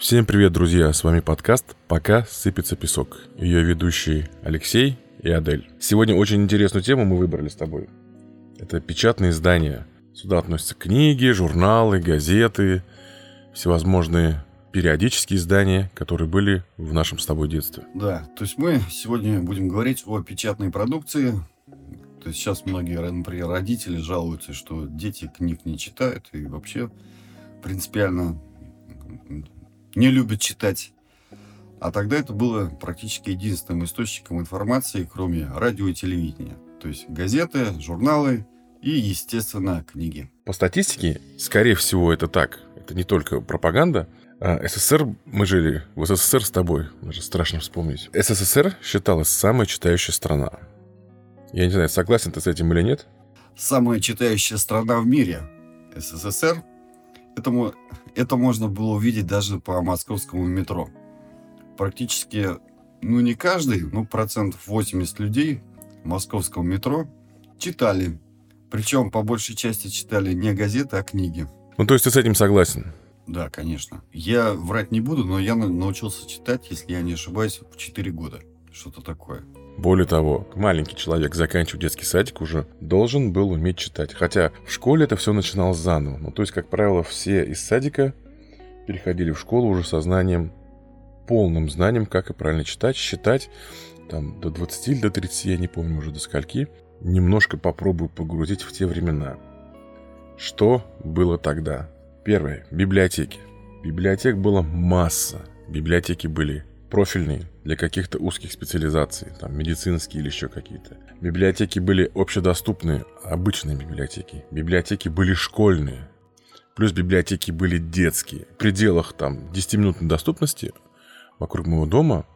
Всем привет, друзья! С вами подкаст «Пока сыпется песок». Ее ведущие Алексей и Адель. Сегодня очень интересную тему мы выбрали с тобой. Это печатные издания. Сюда относятся книги, журналы, газеты, всевозможные периодические издания, которые были в нашем с тобой детстве. Да, то есть мы сегодня будем говорить о печатной продукции. То есть сейчас многие, например, родители жалуются, что дети книг не читают и вообще принципиально не любят читать. А тогда это было практически единственным источником информации, кроме радио и телевидения. То есть газеты, журналы и, естественно, книги. По статистике, скорее всего, это так. Это не только пропаганда. А СССР, мы жили в СССР с тобой, даже страшно вспомнить. СССР считалась самой читающей страна. Я не знаю, согласен ты с этим или нет? Самая читающая страна в мире. СССР Этому, это можно было увидеть даже по московскому метро. Практически, ну не каждый, но процентов 80 людей в московском метро читали. Причем по большей части читали не газеты, а книги. Ну то есть ты с этим согласен? Да, конечно. Я врать не буду, но я научился читать, если я не ошибаюсь, в 4 года. Что-то такое. Более того, маленький человек, заканчивая детский садик, уже должен был уметь читать. Хотя в школе это все начиналось заново. Ну, то есть, как правило, все из садика переходили в школу уже со знанием, полным знанием, как и правильно читать, считать. Там до 20 или до 30, я не помню уже до скольки. Немножко попробую погрузить в те времена. Что было тогда? Первое. Библиотеки. Библиотек было масса. Библиотеки были профильные для каких-то узких специализаций, там медицинские или еще какие-то. Библиотеки были общедоступные, обычные библиотеки. Библиотеки были школьные. Плюс библиотеки были детские. В пределах там 10-минутной доступности вокруг моего дома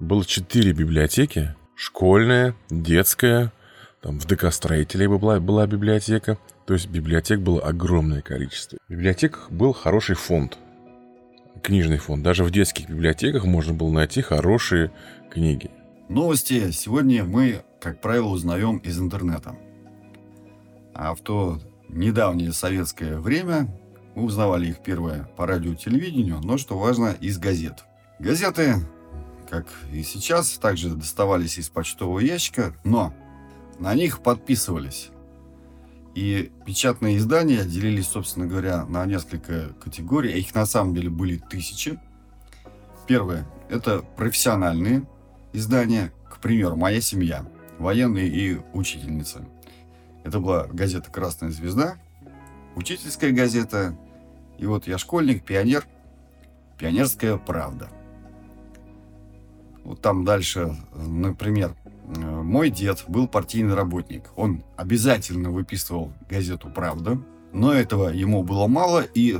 было 4 библиотеки. Школьная, детская, там в ДК строителей была, была библиотека. То есть библиотек было огромное количество. В библиотеках был хороший фонд книжный фонд. Даже в детских библиотеках можно было найти хорошие книги. Новости сегодня мы, как правило, узнаем из интернета. А в то недавнее советское время мы узнавали их первое по радио и телевидению, но, что важно, из газет. Газеты, как и сейчас, также доставались из почтового ящика, но на них подписывались и печатные издания делились, собственно говоря, на несколько категорий. А их на самом деле были тысячи. Первое – это профессиональные издания. К примеру, «Моя семья», «Военные» и «Учительница». Это была газета «Красная звезда», учительская газета, и вот «Я школьник», «Пионер», «Пионерская правда». Вот там дальше, например, мой дед был партийный работник. Он обязательно выписывал газету «Правда», но этого ему было мало, и,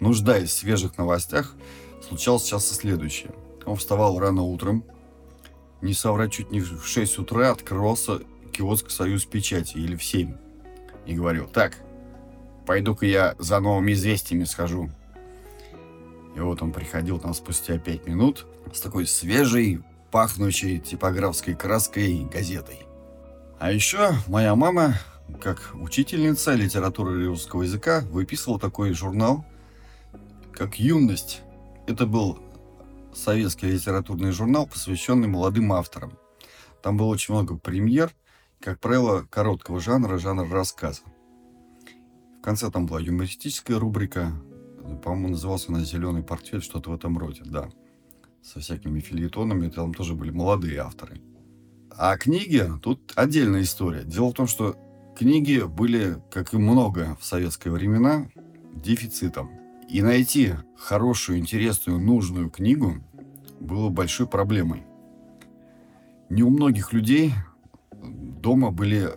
нуждаясь в свежих новостях, случалось часто следующее. Он вставал рано утром, не соврать, чуть не в 6 утра открывался киоск «Союз печати» или в 7. И говорил, так, пойду-ка я за новыми известиями схожу. И вот он приходил там спустя 5 минут с такой свежей, пахнущей типографской краской газетой. А еще моя мама, как учительница литературы русского языка, выписывала такой журнал, как «Юность». Это был советский литературный журнал, посвященный молодым авторам. Там было очень много премьер, как правило, короткого жанра, жанра рассказа. В конце там была юмористическая рубрика, по-моему, назывался она «Зеленый портфель», что-то в этом роде, да со всякими фильетонами, там тоже были молодые авторы. А книги, тут отдельная история. Дело в том, что книги были, как и много в советские времена, дефицитом. И найти хорошую, интересную, нужную книгу было большой проблемой. Не у многих людей дома были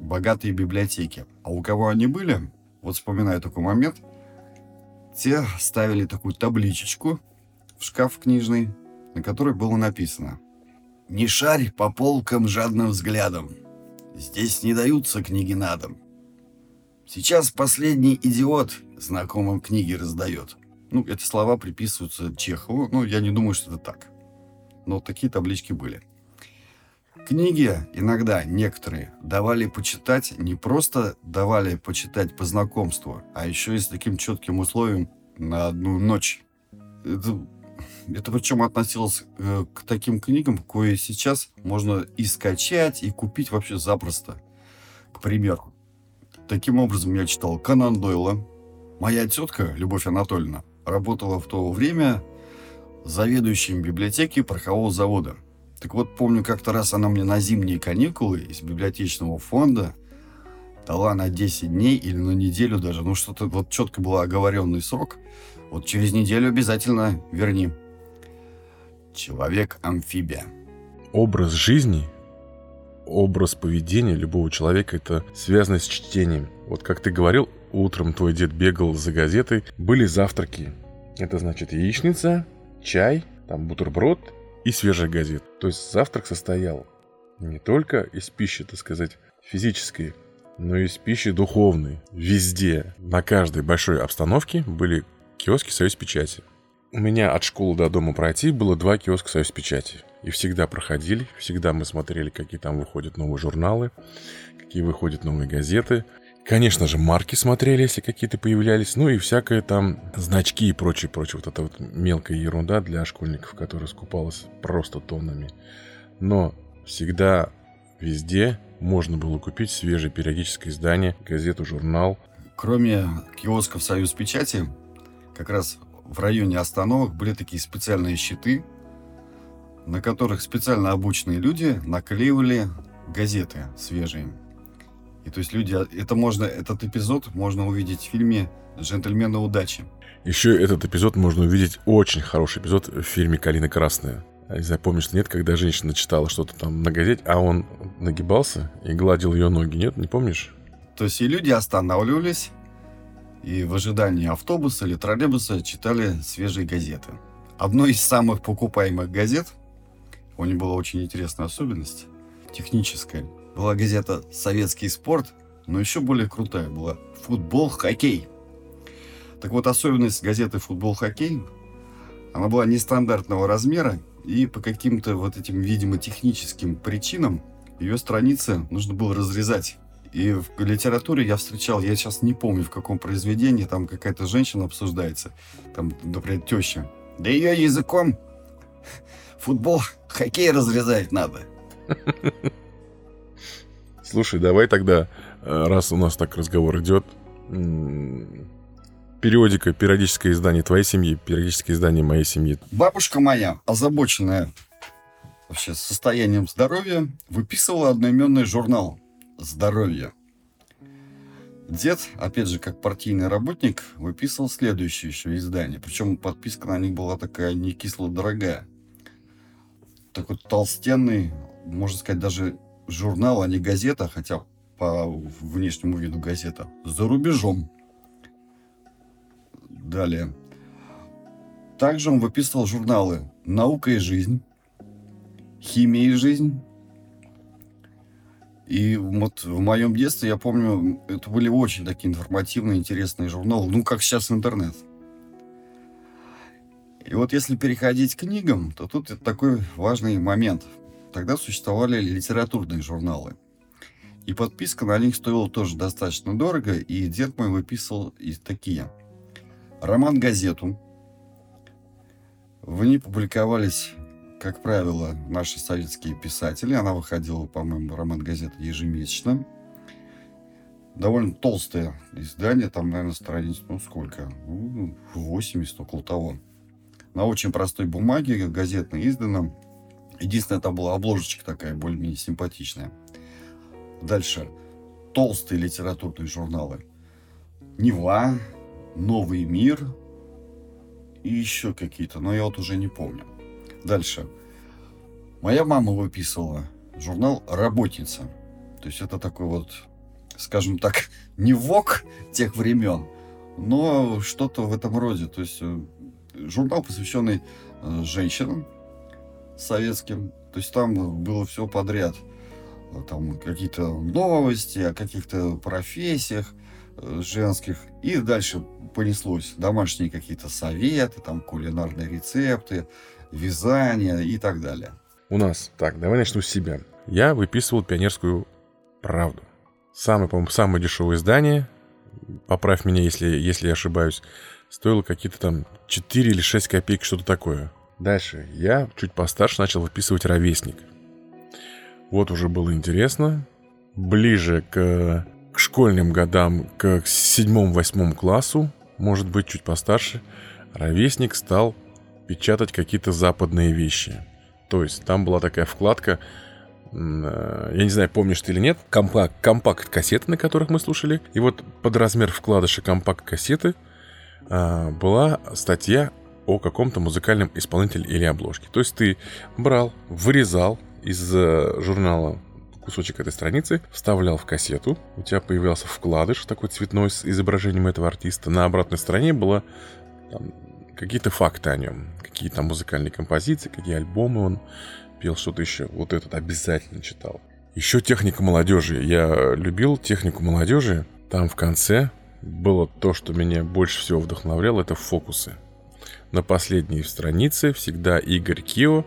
богатые библиотеки. А у кого они были, вот вспоминаю такой момент, те ставили такую табличечку – в шкаф книжный, на которой было написано «Не шарь по полкам жадным взглядом. Здесь не даются книги на дом. Сейчас последний идиот знакомым книги раздает». Ну, эти слова приписываются Чехову, но я не думаю, что это так. Но такие таблички были. Книги иногда некоторые давали почитать, не просто давали почитать по знакомству, а еще и с таким четким условием на одну ночь. это, это причем относилось э, к таким книгам, кое сейчас можно и скачать, и купить вообще запросто. К примеру. Таким образом, я читал Канан Дойла. Моя тетка, Любовь Анатольевна, работала в то время заведующим библиотеки порохового завода. Так вот, помню, как-то раз она мне на зимние каникулы из библиотечного фонда дала на 10 дней или на неделю даже, ну что-то вот четко был оговоренный срок, вот через неделю обязательно верни. Человек-амфибия. Образ жизни, образ поведения любого человека – это связано с чтением. Вот как ты говорил, утром твой дед бегал за газетой, были завтраки. Это значит яичница, чай, там бутерброд и свежая газета. То есть завтрак состоял не только из пищи, так сказать, физической, но и из пищи духовной. Везде, на каждой большой обстановке были киоски «Союз печати». У меня от школы до дома пройти было два киоска «Союз печати». И всегда проходили, всегда мы смотрели, какие там выходят новые журналы, какие выходят новые газеты. Конечно же, марки смотрели, если какие-то появлялись, ну и всякое там значки и прочее, прочее. Вот это вот мелкая ерунда для школьников, которая скупалась просто тоннами. Но всегда, везде можно было купить свежее периодическое издание, газету, журнал. Кроме киосков «Союз печати», как раз в районе остановок были такие специальные щиты, на которых специально обученные люди наклеивали газеты свежие. И то есть люди, это можно, этот эпизод можно увидеть в фильме «Джентльмены удачи». Еще этот эпизод можно увидеть, очень хороший эпизод в фильме «Калина красная». Не знаю, помнишь, нет, когда женщина читала что-то там на газете, а он нагибался и гладил ее ноги, нет, не помнишь? То есть и люди останавливались, и в ожидании автобуса или троллейбуса читали свежие газеты. Одной из самых покупаемых газет, у нее была очень интересная особенность, техническая – была газета «Советский спорт», но еще более крутая была «Футбол, хоккей». Так вот, особенность газеты «Футбол, хоккей» она была нестандартного размера, и по каким-то вот этим, видимо, техническим причинам ее страницы нужно было разрезать. И в литературе я встречал, я сейчас не помню, в каком произведении, там какая-то женщина обсуждается, там, например, теща. Да ее языком футбол, хоккей разрезать надо. Слушай, давай тогда, э, раз у нас так разговор идет, периодика, периодическое издание твоей семьи, периодическое издание моей семьи. Бабушка моя, озабоченная вообще состоянием здоровья, выписывала одноименный журнал «Здоровье». Дед, опять же, как партийный работник, выписывал следующее еще издание. Причем подписка на них была такая не кисло дорогая. Такой толстенный, можно сказать, даже журнал, а не газета, хотя по внешнему виду газета, за рубежом. Далее. Также он выписывал журналы «Наука и жизнь», «Химия и жизнь». И вот в моем детстве, я помню, это были очень такие информативные, интересные журналы, ну, как сейчас интернет. И вот если переходить к книгам, то тут такой важный момент – Тогда существовали литературные журналы. И подписка на них стоила тоже достаточно дорого, и дед мой выписывал и такие. Роман-газету. В ней публиковались, как правило, наши советские писатели. Она выходила, по-моему, роман-газета ежемесячно. Довольно толстое издание, там, наверное, страниц, ну, сколько? Ну, 80, около того. На очень простой бумаге, газетно издано. Единственное, там была обложечка такая, более-менее симпатичная. Дальше. Толстые литературные журналы. Нева, Новый мир и еще какие-то, но я вот уже не помню. Дальше. Моя мама выписывала журнал «Работница». То есть это такой вот, скажем так, не вок тех времен, но что-то в этом роде. То есть э, журнал, посвященный э, женщинам, советским. То есть там было все подряд. Там какие-то новости о каких-то профессиях женских. И дальше понеслось домашние какие-то советы, там кулинарные рецепты, вязание и так далее. У нас, так, давай начну с себя. Я выписывал пионерскую правду. Самое, по-моему, самое дешевое издание поправь меня, если, если я ошибаюсь, стоило какие-то там 4 или 6 копеек, что-то такое. Дальше я чуть постарше начал выписывать ровесник. Вот уже было интересно. Ближе к, к школьным годам, к седьмому-восьмому классу, может быть, чуть постарше, ровесник стал печатать какие-то западные вещи. То есть там была такая вкладка, э, я не знаю, помнишь ты или нет, компакт, компакт-кассеты, на которых мы слушали. И вот под размер вкладыша компакт-кассеты а, была статья о каком-то музыкальном исполнителе или обложке. То есть ты брал, вырезал из э, журнала кусочек этой страницы, вставлял в кассету, у тебя появлялся вкладыш такой цветной с изображением этого артиста. На обратной стороне было там, какие-то факты о нем, какие там музыкальные композиции, какие альбомы он пел, что-то еще. Вот этот обязательно читал. Еще техника молодежи. Я любил технику молодежи. Там в конце было то, что меня больше всего вдохновляло, это фокусы. На последней странице всегда Игорь Кио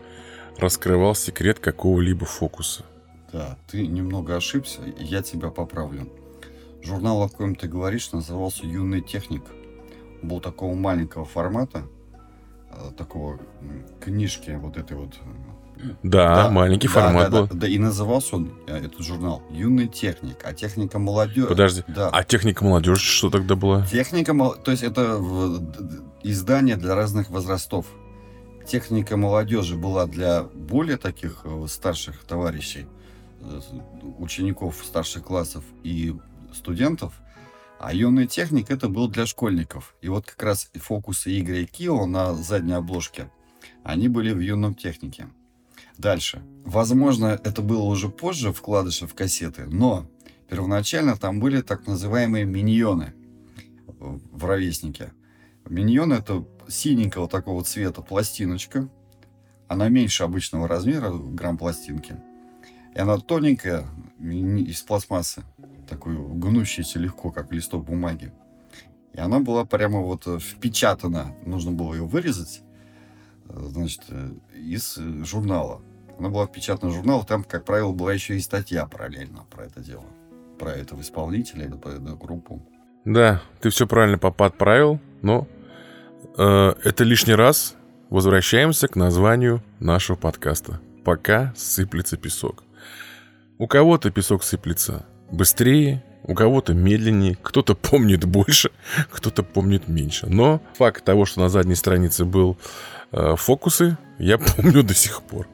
раскрывал секрет какого-либо фокуса. Да, ты немного ошибся, я тебя поправлю. Журнал, о коем ты говоришь, назывался «Юный техник». Был такого маленького формата, э, такого книжки вот этой вот. Да, да маленький да, формат да, был. Да, да, и назывался он, э, этот журнал, «Юный техник», а техника молодежи... Подожди, да. а техника молодежи что тогда была? Техника, то есть это издание для разных возрастов. Техника молодежи была для более таких э, старших товарищей, э, учеников старших классов и студентов, а юный техник это был для школьников. И вот как раз фокусы Игоря и Кио на задней обложке, они были в юном технике. Дальше. Возможно, это было уже позже вкладыши в кассеты, но первоначально там были так называемые миньоны в ровеснике. Миньон это синенького такого цвета пластиночка. Она меньше обычного размера, грамм пластинки. И она тоненькая, из пластмассы. Такой гнущийся легко, как листок бумаги. И она была прямо вот впечатана. Нужно было ее вырезать, значит, из журнала. Она была впечатана в журнал. Там, как правило, была еще и статья параллельно про это дело. Про этого исполнителя или про эту группу. Да, ты все правильно подправил, но Э, это лишний раз возвращаемся к названию нашего подкаста. Пока сыплется песок. У кого-то песок сыплется быстрее, у кого-то медленнее, кто-то помнит больше, кто-то помнит меньше. Но факт того, что на задней странице был э, фокусы, я помню до сих пор.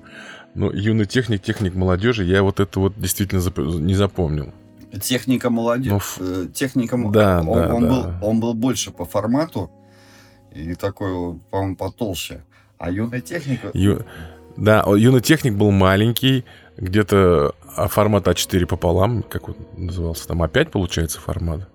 Но юный техник, техник молодежи, я вот это вот действительно зап- не запомнил. Техника молодежи. Ну, э, техника да, он, да, он, да. Был, он был больше по формату, и такой, по-моему, потолще. А юная техника... Ю... Да, юный техник был маленький, где-то а формат А4 пополам, как он назывался, там А5 получается формат.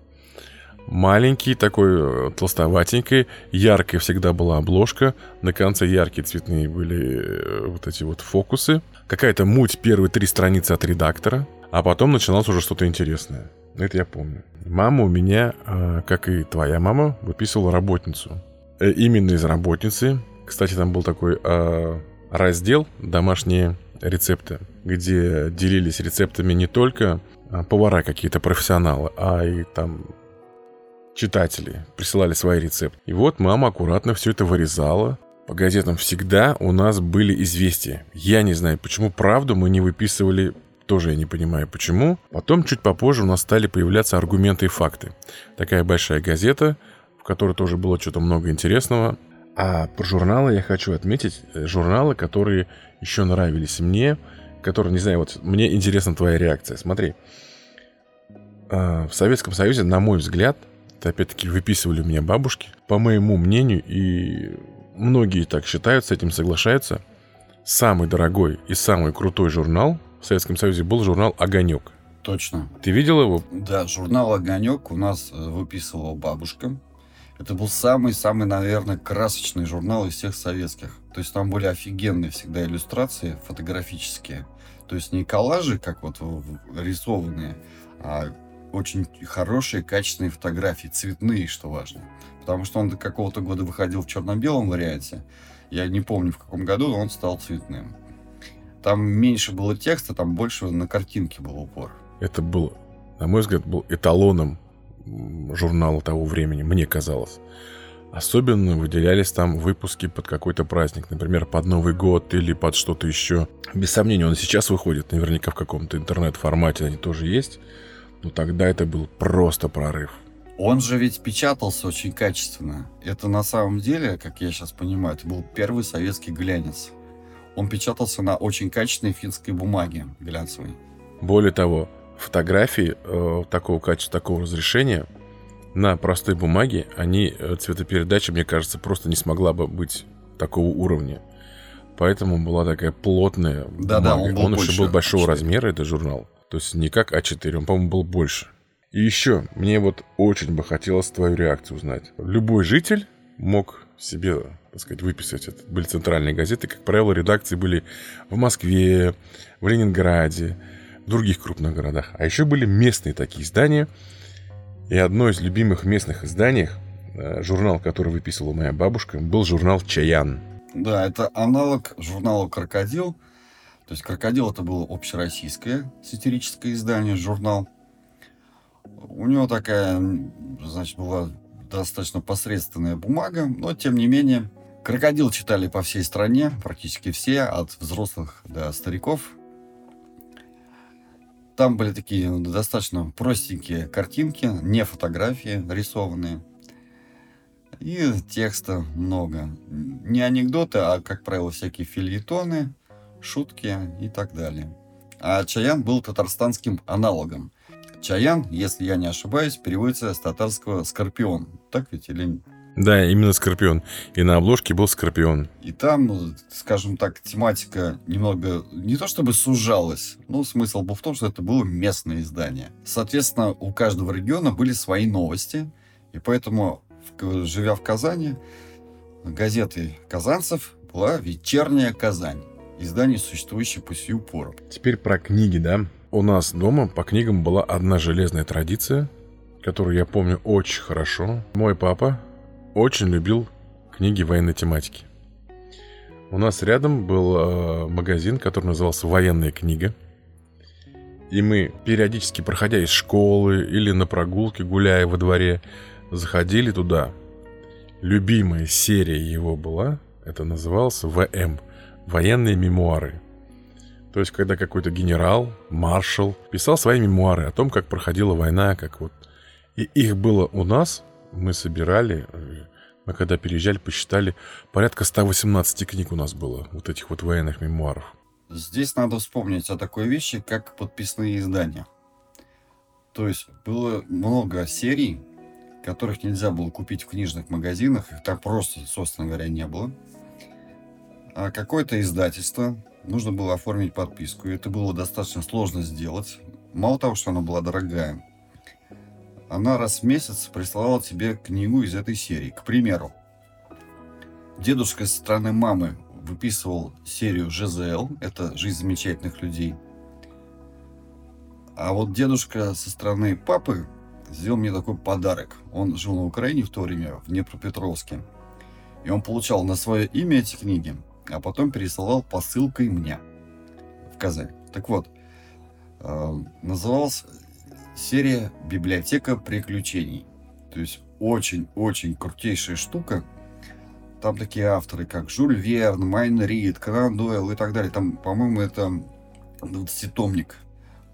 Маленький, такой э, толстоватенький, яркая всегда была обложка, на конце яркие цветные были э, вот эти вот фокусы. Какая-то муть первые три страницы от редактора, а потом начиналось уже что-то интересное. Это я помню. Мама у меня, э, как и твоя мама, выписывала работницу. Э, именно из работницы. Кстати, там был такой э, раздел «Домашние рецепты», где делились рецептами не только а, повара какие-то профессионалы, а и там читатели присылали свои рецепты. И вот мама аккуратно все это вырезала. По газетам всегда у нас были известия. Я не знаю, почему правду мы не выписывали тоже я не понимаю, почему. Потом, чуть попозже, у нас стали появляться аргументы и факты. Такая большая газета, которой тоже было что-то много интересного. А про журналы я хочу отметить э, журналы, которые еще нравились мне, которые, не знаю, вот мне интересна твоя реакция. Смотри, а, в Советском Союзе, на мой взгляд, это опять-таки выписывали у меня бабушки, по моему мнению, и многие так считают, с этим соглашаются, самый дорогой и самый крутой журнал в Советском Союзе был журнал «Огонек». Точно. Ты видел его? Да, журнал «Огонек» у нас э, выписывала бабушка. Это был самый-самый, наверное, красочный журнал из всех советских. То есть там были офигенные всегда иллюстрации фотографические. То есть не коллажи, как вот рисованные, а очень хорошие, качественные фотографии, цветные, что важно. Потому что он до какого-то года выходил в черно-белом варианте. Я не помню, в каком году, но он стал цветным. Там меньше было текста, там больше на картинке был упор. Это был, на мой взгляд, был эталоном журнала того времени, мне казалось. Особенно выделялись там выпуски под какой-то праздник, например, под Новый год или под что-то еще. Без сомнения, он сейчас выходит, наверняка в каком-то интернет-формате они тоже есть. Но тогда это был просто прорыв. Он же ведь печатался очень качественно. Это на самом деле, как я сейчас понимаю, это был первый советский глянец. Он печатался на очень качественной финской бумаге глянцевой. Более того, фотографии э, такого качества, такого разрешения на простой бумаге, они, э, цветопередача, мне кажется, просто не смогла бы быть такого уровня. Поэтому была такая плотная да, бумага. Да, он, был он еще был большого А4. размера, это журнал. То есть не как А4, он, по-моему, был больше. И еще, мне вот очень бы хотелось твою реакцию узнать. Любой житель мог себе, так сказать, выписать. Это были центральные газеты. Как правило, редакции были в Москве, в Ленинграде, других крупных городах. А еще были местные такие издания – и одно из любимых местных изданий, э, журнал, который выписывала моя бабушка, был журнал «Чаян». Да, это аналог журнала «Крокодил». То есть «Крокодил» это было общероссийское сатирическое издание, журнал. У него такая, значит, была достаточно посредственная бумага, но тем не менее «Крокодил» читали по всей стране, практически все, от взрослых до стариков. Там были такие ну, достаточно простенькие картинки, не фотографии рисованные. И текста много. Не анекдоты, а, как правило, всякие фильетоны, шутки и так далее. А Чаян был татарстанским аналогом. Чаян, если я не ошибаюсь, переводится с татарского «скорпион». Так ведь или да, именно Скорпион. И на обложке был Скорпион. И там, скажем так, тематика немного не то чтобы сужалась, но смысл был в том, что это было местное издание. Соответственно, у каждого региона были свои новости, и поэтому, живя в Казани, газетой казанцев была «Вечерняя Казань». Издание, существующее по сию пору. Теперь про книги, да? У нас дома по книгам была одна железная традиция, которую я помню очень хорошо. Мой папа очень любил книги военной тематики. У нас рядом был э, магазин, который назывался «Военная книга». И мы, периодически проходя из школы или на прогулке, гуляя во дворе, заходили туда. Любимая серия его была, это назывался ВМ – «Военные мемуары». То есть, когда какой-то генерал, маршал писал свои мемуары о том, как проходила война, как вот... И их было у нас мы собирали, э, мы когда переезжали, посчитали, порядка 118 книг у нас было, вот этих вот военных мемуаров. Здесь надо вспомнить о такой вещи, как подписные издания. То есть было много серий, которых нельзя было купить в книжных магазинах, их так просто, собственно говоря, не было. А какое-то издательство нужно было оформить подписку, и это было достаточно сложно сделать. Мало того, что она была дорогая, она раз в месяц присылала тебе книгу из этой серии. К примеру, дедушка со стороны мамы выписывал серию ЖЗЛ, это «Жизнь замечательных людей». А вот дедушка со стороны папы сделал мне такой подарок. Он жил на Украине в то время, в Днепропетровске. И он получал на свое имя эти книги, а потом пересылал посылкой мне в Казань. Так вот, э, назывался серия «Библиотека приключений». То есть очень-очень крутейшая штука. Там такие авторы, как Жюль Верн, Майн Рид, Конан Дойл и так далее. Там, по-моему, это 20-томник.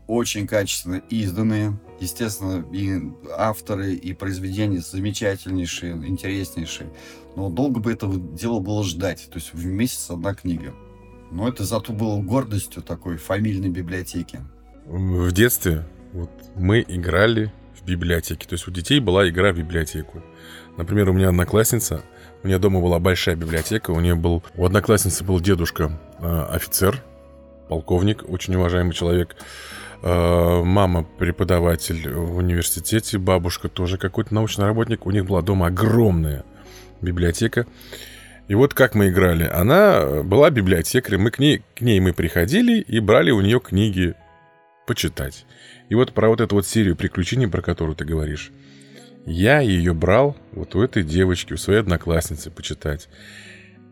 Очень качественно изданные. Естественно, и авторы, и произведения замечательнейшие, интереснейшие. Но долго бы этого дела было ждать. То есть в месяц одна книга. Но это зато было гордостью такой фамильной библиотеки. В детстве вот мы играли в библиотеке. То есть у детей была игра в библиотеку. Например, у меня одноклассница, у нее дома была большая библиотека, у нее был, у одноклассницы был дедушка э, офицер, полковник, очень уважаемый человек, э, мама преподаватель в университете, бабушка тоже какой-то научный работник, у них была дома огромная библиотека. И вот как мы играли. Она была библиотекарем, мы к ней, к ней мы приходили и брали у нее книги почитать. И вот про вот эту вот серию приключений, про которую ты говоришь, я ее брал вот у этой девочки, у своей одноклассницы почитать.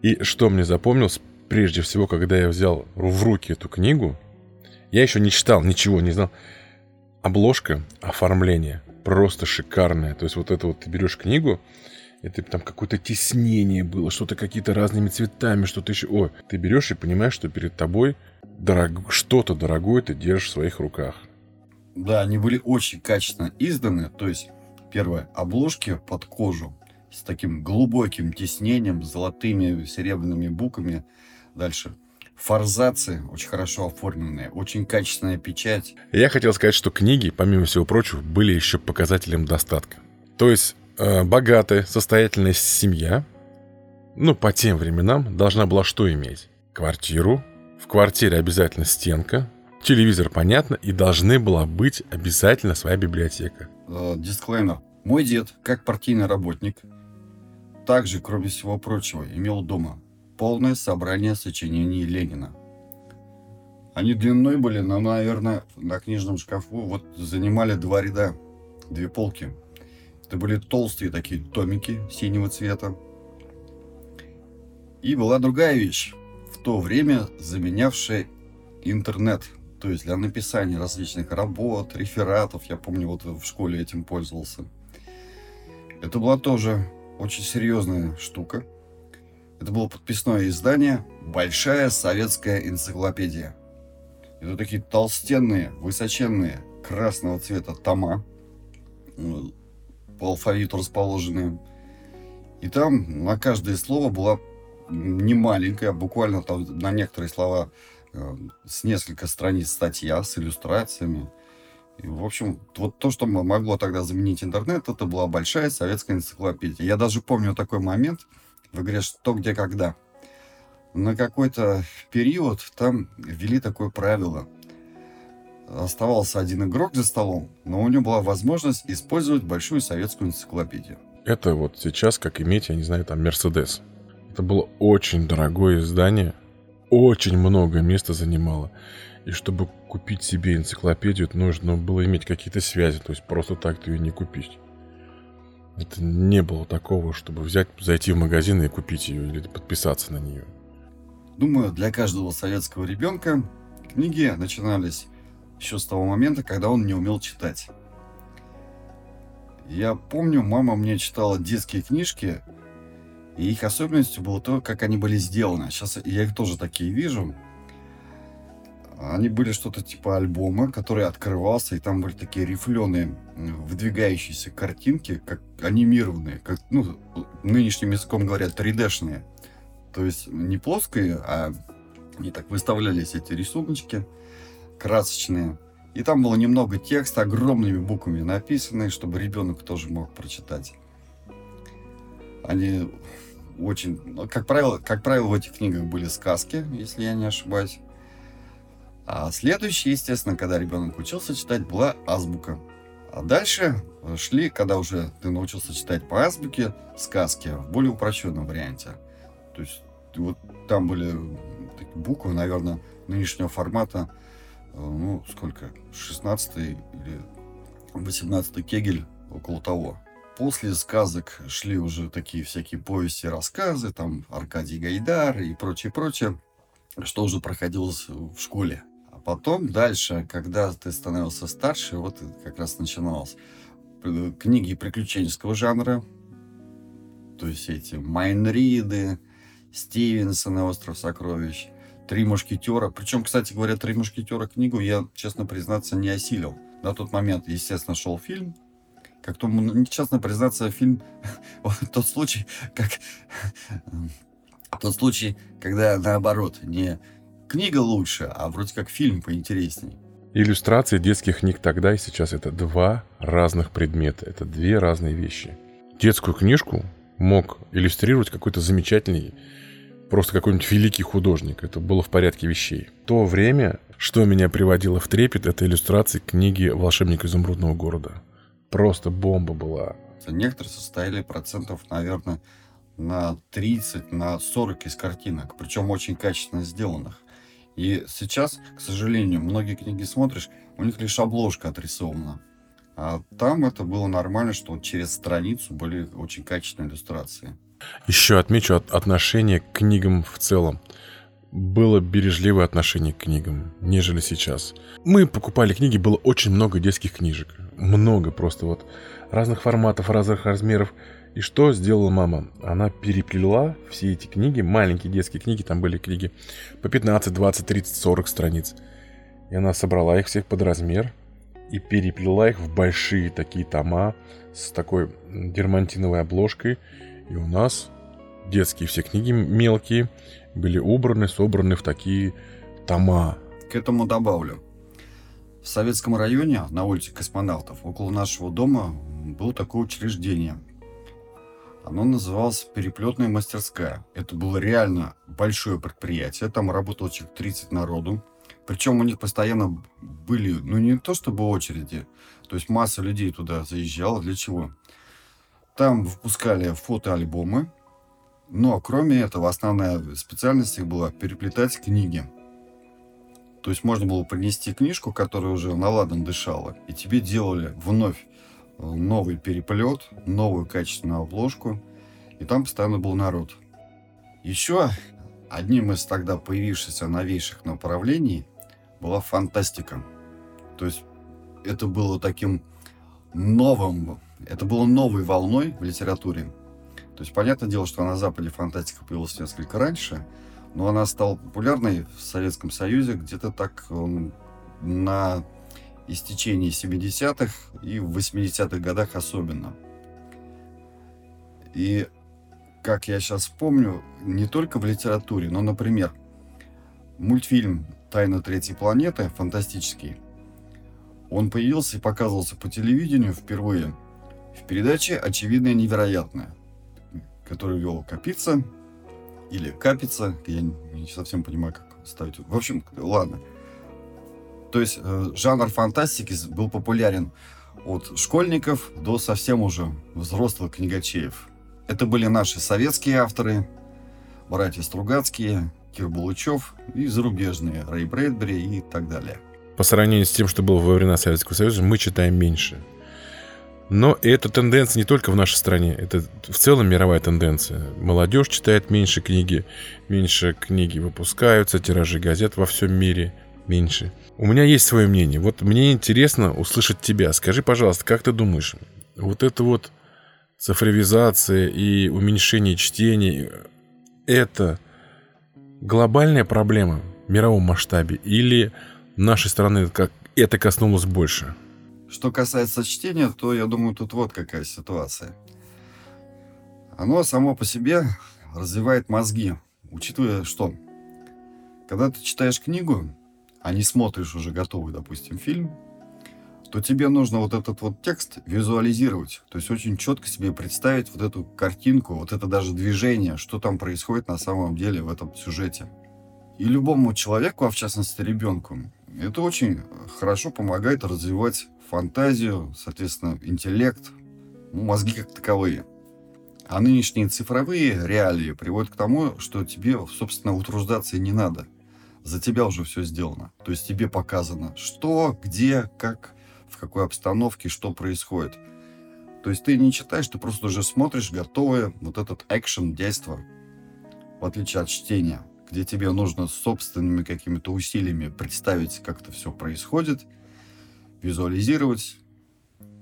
И что мне запомнилось, прежде всего, когда я взял в руки эту книгу, я еще не читал, ничего не знал. Обложка, оформление. просто шикарная. То есть вот это вот ты берешь книгу, это там какое-то теснение было, что-то какие-то разными цветами, что-то еще. Ой, ты берешь и понимаешь, что перед тобой дорог... что-то дорогое ты держишь в своих руках. Да, они были очень качественно изданы. То есть, первое, обложки под кожу с таким глубоким тиснением, золотыми серебряными буквами. Дальше. Форзацы очень хорошо оформленные, очень качественная печать. Я хотел сказать, что книги, помимо всего прочего, были еще показателем достатка. То есть э, богатая, состоятельная семья, ну, по тем временам, должна была что иметь? Квартиру, в квартире обязательно стенка, телевизор, понятно, и должны была быть обязательно своя библиотека. Э, дисклеймер. Мой дед, как партийный работник, также, кроме всего прочего, имел дома полное собрание сочинений Ленина. Они длиной были, но, наверное, на книжном шкафу вот занимали два ряда, две полки. Это были толстые такие томики синего цвета. И была другая вещь, то время заменявшая интернет. То есть для написания различных работ, рефератов. Я помню, вот в школе этим пользовался. Это была тоже очень серьезная штука. Это было подписное издание «Большая советская энциклопедия». Это такие толстенные, высоченные, красного цвета тома, по алфавиту расположенные. И там на каждое слово была не маленькая, буквально там на некоторые слова э, с несколько страниц статья с иллюстрациями. И, в общем, вот то, что могло тогда заменить интернет, это была большая советская энциклопедия. Я даже помню такой момент в игре «Что, где, когда». На какой-то период там ввели такое правило. Оставался один игрок за столом, но у него была возможность использовать большую советскую энциклопедию. Это вот сейчас как иметь, я не знаю, там Мерседес. Это было очень дорогое издание, очень много места занимало. И чтобы купить себе энциклопедию, нужно было иметь какие-то связи, то есть просто так ты ее не купить. Это не было такого, чтобы взять, зайти в магазин и купить ее или подписаться на нее. Думаю, для каждого советского ребенка книги начинались еще с того момента, когда он не умел читать. Я помню, мама мне читала детские книжки, и их особенностью было то, как они были сделаны. Сейчас я их тоже такие вижу. Они были что-то типа альбома, который открывался, и там были такие рифленые, выдвигающиеся картинки, как анимированные, как, ну, нынешним языком говорят, 3D-шные. То есть не плоские, а они так выставлялись, эти рисуночки красочные. И там было немного текста, огромными буквами написанные, чтобы ребенок тоже мог прочитать. Они очень, ну, как правило, как правило, в этих книгах были сказки, если я не ошибаюсь. А следующее, естественно, когда ребенок учился читать, была азбука. А дальше шли, когда уже ты научился читать по азбуке, сказки в более упрощенном варианте. То есть вот там были такие буквы, наверное, нынешнего формата, э, ну, сколько, 16 или 18 кегель, около того. После сказок шли уже такие всякие повести, рассказы, там Аркадий Гайдар и прочее, прочее, что уже проходилось в школе. А потом дальше, когда ты становился старше, вот как раз начиналось книги приключенческого жанра, то есть эти Майнриды, Стивенсона «Остров сокровищ», «Три мушкетера». Причем, кстати говоря, «Три мушкетера» книгу я, честно признаться, не осилил. На тот момент, естественно, шел фильм, как то нечестно признаться, фильм тот случай, как тот случай, когда наоборот, не книга лучше, а вроде как фильм поинтересней. Иллюстрации детских книг тогда и сейчас это два разных предмета, это две разные вещи. Детскую книжку мог иллюстрировать какой-то замечательный, просто какой-нибудь великий художник. Это было в порядке вещей. То время, что меня приводило в трепет, это иллюстрации книги «Волшебник изумрудного города». Просто бомба была. Некоторые состояли процентов, наверное, на 30, на 40 из картинок, причем очень качественно сделанных. И сейчас, к сожалению, многие книги смотришь, у них лишь обложка отрисована. А там это было нормально, что через страницу были очень качественные иллюстрации. Еще отмечу от отношение к книгам в целом. Было бережливое отношение к книгам, нежели сейчас. Мы покупали книги, было очень много детских книжек. Много просто вот разных форматов, разных размеров. И что сделала мама? Она переплела все эти книги, маленькие детские книги, там были книги по 15, 20, 30, 40 страниц. И она собрала их всех под размер и переплела их в большие такие тома с такой дермантиновой обложкой. И у нас детские все книги мелкие были убраны, собраны в такие тома. К этому добавлю. В Советском районе на улице Космонавтов около нашего дома было такое учреждение. Оно называлось «Переплетная мастерская». Это было реально большое предприятие. Там работало человек 30 народу. Причем у них постоянно были, ну не то чтобы очереди, то есть масса людей туда заезжала. Для чего? Там выпускали фотоальбомы, но кроме этого, основная специальность их была переплетать книги. То есть можно было принести книжку, которая уже наладан дышала, и тебе делали вновь э, новый переплет, новую качественную обложку, и там постоянно был народ. Еще одним из тогда появившихся новейших направлений была фантастика. То есть это было таким новым, это было новой волной в литературе. То есть, понятное дело, что на Западе фантастика появилась несколько раньше, но она стала популярной в Советском Союзе где-то так на истечении 70-х и в 80-х годах особенно. И, как я сейчас помню, не только в литературе, но, например, мультфильм «Тайна третьей планеты» фантастический, он появился и показывался по телевидению впервые в передаче «Очевидное невероятное» который вел Капица или Капица, я не совсем понимаю, как ставить. В общем, ладно. То есть э, жанр фантастики был популярен от школьников до совсем уже взрослых книгачеев. Это были наши советские авторы, братья Стругацкие, Кир Булычев и зарубежные, Рэй Брэдбери и так далее. По сравнению с тем, что было во времена Советского Союза, мы читаем меньше. Но эта тенденция не только в нашей стране, это в целом мировая тенденция. Молодежь читает меньше книги, меньше книги выпускаются, тиражи газет во всем мире меньше. У меня есть свое мнение. Вот мне интересно услышать тебя. Скажи, пожалуйста, как ты думаешь, вот это вот цифровизация и уменьшение чтений, это глобальная проблема в мировом масштабе или нашей страны как это коснулось больше? Что касается чтения, то я думаю, тут вот какая ситуация. Оно само по себе развивает мозги, учитывая, что когда ты читаешь книгу, а не смотришь уже готовый, допустим, фильм, то тебе нужно вот этот вот текст визуализировать. То есть очень четко себе представить вот эту картинку, вот это даже движение, что там происходит на самом деле в этом сюжете. И любому человеку, а в частности ребенку, это очень хорошо помогает развивать фантазию, соответственно, интеллект, мозги как таковые. А нынешние цифровые реалии приводят к тому, что тебе, собственно, утруждаться и не надо. За тебя уже все сделано. То есть тебе показано, что, где, как, в какой обстановке, что происходит. То есть ты не читаешь, ты просто уже смотришь готовое вот этот экшен, действо, в отличие от чтения, где тебе нужно собственными какими-то усилиями представить, как это все происходит – визуализировать.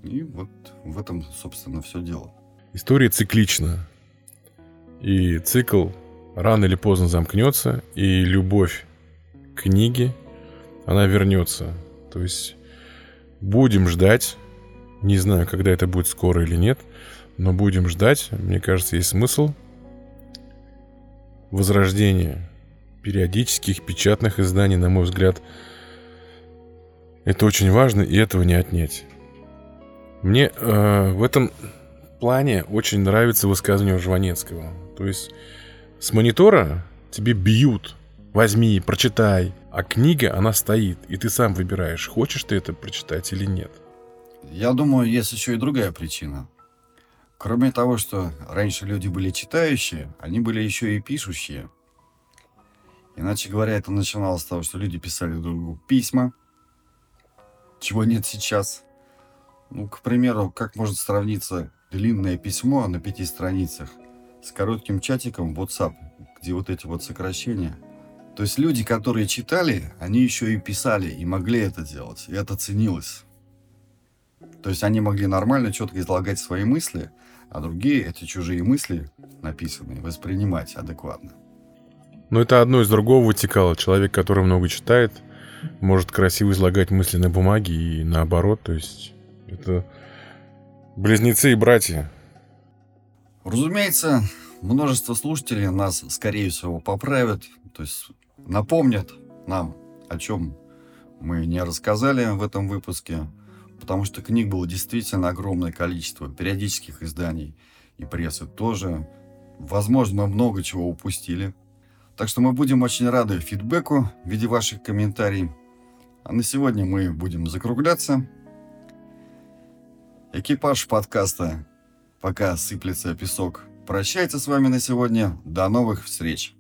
И вот в этом, собственно, все дело. История циклична. И цикл рано или поздно замкнется, и любовь к книге, она вернется. То есть будем ждать, не знаю, когда это будет скоро или нет, но будем ждать. Мне кажется, есть смысл возрождения периодических печатных изданий, на мой взгляд, это очень важно, и этого не отнять. Мне э, в этом плане очень нравится высказывание Жванецкого. То есть с монитора тебе бьют. Возьми, прочитай. А книга, она стоит, и ты сам выбираешь, хочешь ты это прочитать или нет. Я думаю, есть еще и другая причина. Кроме того, что раньше люди были читающие, они были еще и пишущие. Иначе говоря, это начиналось с того, что люди писали друг другу письма, чего нет сейчас. Ну, к примеру, как может сравниться длинное письмо на пяти страницах с коротким чатиком в WhatsApp, где вот эти вот сокращения. То есть люди, которые читали, они еще и писали, и могли это делать. И это ценилось. То есть они могли нормально, четко излагать свои мысли, а другие эти чужие мысли, написанные, воспринимать адекватно. Но это одно из другого вытекало. Человек, который много читает, может красиво излагать мысли на бумаге и наоборот. То есть это близнецы и братья. Разумеется, множество слушателей нас, скорее всего, поправят, то есть напомнят нам, о чем мы не рассказали в этом выпуске, потому что книг было действительно огромное количество, периодических изданий и прессы тоже. Возможно, мы много чего упустили. Так что мы будем очень рады фидбэку в виде ваших комментариев. А на сегодня мы будем закругляться. Экипаж подкаста «Пока сыплется песок» прощается с вами на сегодня. До новых встреч!